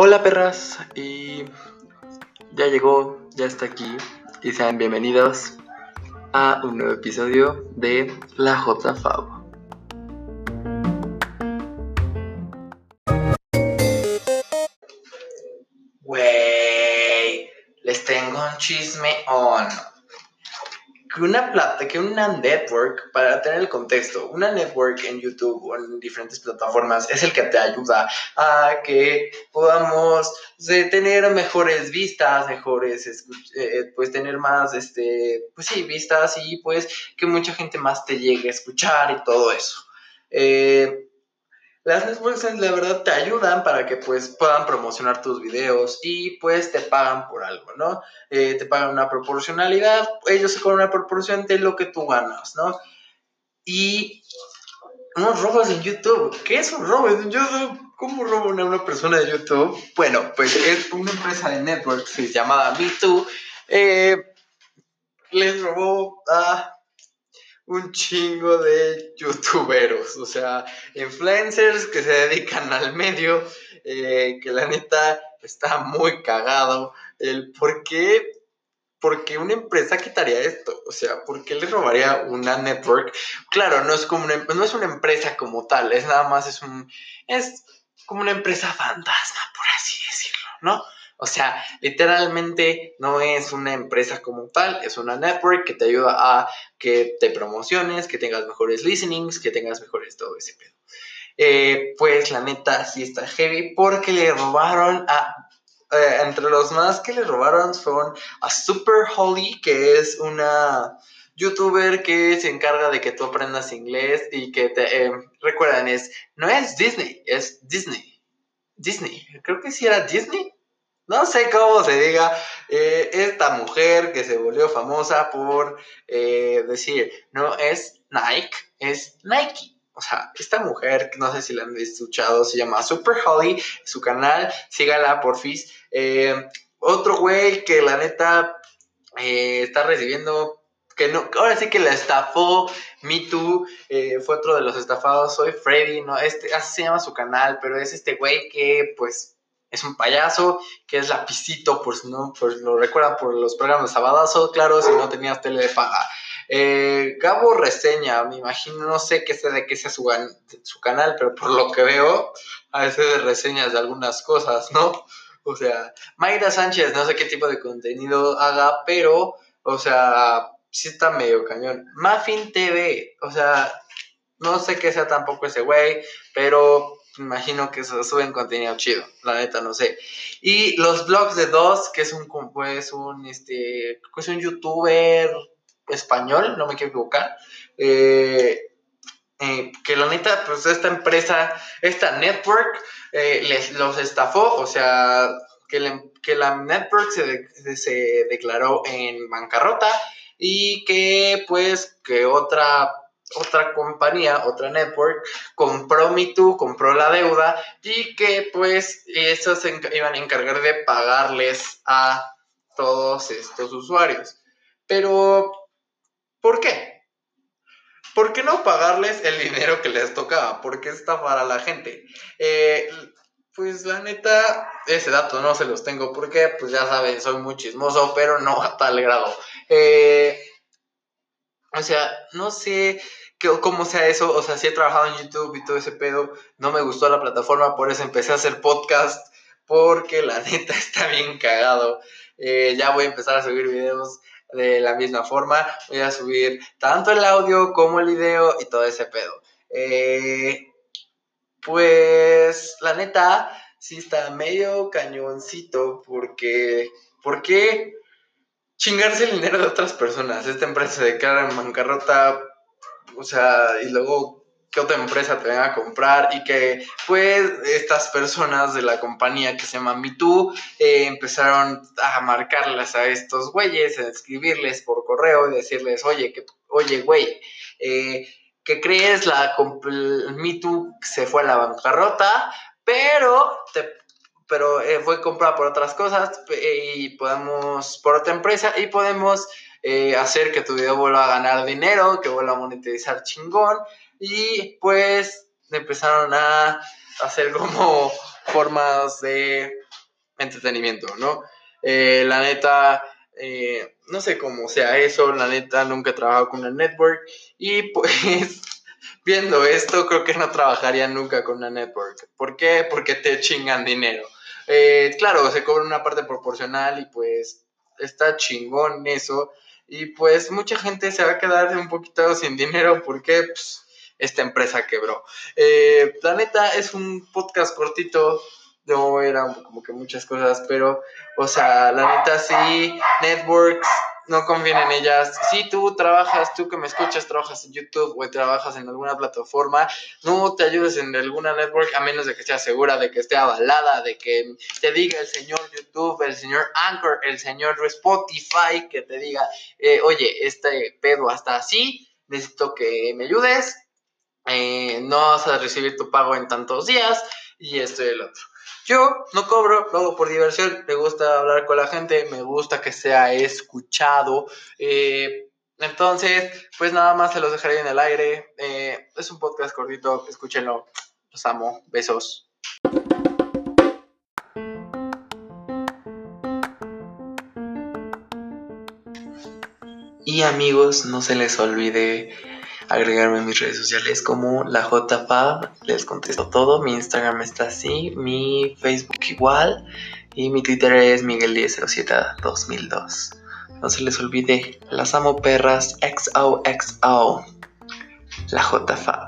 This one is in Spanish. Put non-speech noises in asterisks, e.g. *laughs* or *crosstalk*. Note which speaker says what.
Speaker 1: Hola perras y ya llegó, ya está aquí y sean bienvenidos a un nuevo episodio de La JFAB. Wey, les tengo un chisme on que una plata, que una network, para tener el contexto, una network en YouTube o en diferentes plataformas es el que te ayuda a que podamos tener mejores vistas, mejores, eh, pues tener más, este, pues sí, vistas y pues que mucha gente más te llegue a escuchar y todo eso. Eh, las networks la verdad te ayudan para que pues puedan promocionar tus videos y pues te pagan por algo, ¿no? Eh, te pagan una proporcionalidad, ellos se cobran una proporción de lo que tú ganas, ¿no? Y unos robos en YouTube. ¿Qué es un robo en YouTube? ¿Cómo roba una, una persona de YouTube? Bueno, pues es una empresa de networks llamada Me2. Eh, les robó a un chingo de youtuberos, o sea, influencers que se dedican al medio, eh, que la neta está muy cagado. El por qué, una empresa quitaría esto, o sea, ¿por qué le robaría una network? Claro, no es como una, no es una empresa como tal, es nada más, es un, es como una empresa fantasma, por así decirlo, ¿no? O sea, literalmente no es una empresa como tal, es una network que te ayuda a que te promociones, que tengas mejores listenings, que tengas mejores todo ese pedo. Eh, pues la neta sí está heavy porque le robaron a... Eh, entre los más que le robaron fueron a Super Holly, que es una youtuber que se encarga de que tú aprendas inglés y que te... Eh, recuerdan, es... No es Disney, es Disney. Disney. Creo que sí era Disney no sé cómo se diga, eh, esta mujer que se volvió famosa por eh, decir, no es Nike, es Nike. O sea, esta mujer, no sé si la han escuchado, se llama Super Holly, su canal, sígala porfis. Eh, otro güey que la neta está recibiendo, que no, ahora sí que la estafó, Me Too, fue otro de los estafados, soy Freddy, no, este, así se llama su canal, pero es este güey que pues es un payaso, que es lapicito, por no, pues lo recuerdan por los programas de Sabadazo, claro, si no tenías tele de paga. Eh, Gabo Reseña, me imagino, no sé qué sé de qué sea su, su canal, pero por lo que veo, a veces reseñas de algunas cosas, ¿no? O sea, Mayra Sánchez, no sé qué tipo de contenido haga, pero, o sea, sí está medio cañón. Muffin TV, o sea, no sé qué sea tampoco ese güey, pero imagino que se suben contenido chido, la neta, no sé. Y los blogs de dos, que es un, pues, un, este, es un youtuber español, no me quiero equivocar, eh, eh, que la neta, pues esta empresa, esta network, eh, les, los estafó, o sea, que, que la network se, se declaró en bancarrota y que pues que otra otra compañía, otra network, compró MeToo, compró la deuda y que pues esos se iban a encargar de pagarles a todos estos usuarios. Pero, ¿por qué? ¿Por qué no pagarles el dinero que les tocaba? ¿Por qué estafar a la gente? Eh, pues la neta, ese dato no se los tengo porque, pues ya saben, soy muy chismoso, pero no a tal grado. Eh, o sea, no sé cómo sea eso. O sea, sí he trabajado en YouTube y todo ese pedo. No me gustó la plataforma, por eso empecé a hacer podcast. Porque la *laughs* neta está bien cagado. Eh, ya voy a empezar a subir videos de la misma forma. Voy a subir tanto el audio como el video y todo ese pedo. Eh, pues la neta sí está medio cañoncito porque... ¿Por qué? Chingarse el dinero de otras personas. Esta empresa se declara en bancarrota, o sea, y luego que otra empresa te venga a comprar y que pues estas personas de la compañía que se llama MeToo eh, empezaron a marcarles a estos güeyes, a escribirles por correo y decirles, oye, que, oye, güey, eh, ¿qué crees? La MeToo se fue a la bancarrota, pero te pero eh, fue comprada por otras cosas eh, y podemos, por otra empresa, y podemos eh, hacer que tu video vuelva a ganar dinero, que vuelva a monetizar chingón, y pues empezaron a hacer como *laughs* formas de entretenimiento, ¿no? Eh, la neta, eh, no sé cómo sea eso, la neta, nunca he trabajado con una network y *laughs* pues viendo esto creo que no trabajaría nunca con una network. ¿Por qué? Porque te chingan dinero. Eh, claro, se cobra una parte proporcional y pues está chingón eso. Y pues mucha gente se va a quedar un poquito sin dinero porque pues, esta empresa quebró. Eh, la neta es un podcast cortito, no eran como que muchas cosas, pero, o sea, la neta sí, networks, no conviene en ellas. Si tú trabajas, tú que me escuchas, trabajas en YouTube o trabajas en alguna plataforma, no te ayudes en alguna network a menos de que sea segura, de que esté avalada, de que te diga el señor YouTube, el señor Anchor, el señor Spotify, que te diga, eh, oye, este pedo hasta así, necesito que me ayudes, eh, no vas a recibir tu pago en tantos días y esto y el otro. Yo no cobro, lo hago por diversión, me gusta hablar con la gente, me gusta que sea escuchado. Eh, entonces, pues nada más se los dejaré en el aire. Eh, es un podcast cortito, escúchenlo. Los amo, besos. Y amigos, no se les olvide agregarme en mis redes sociales como la JFab. Les contesto todo. Mi Instagram está así, mi Facebook igual y mi Twitter es Miguel10072002. No se les olvide, las amo perras XOXO. La JFab.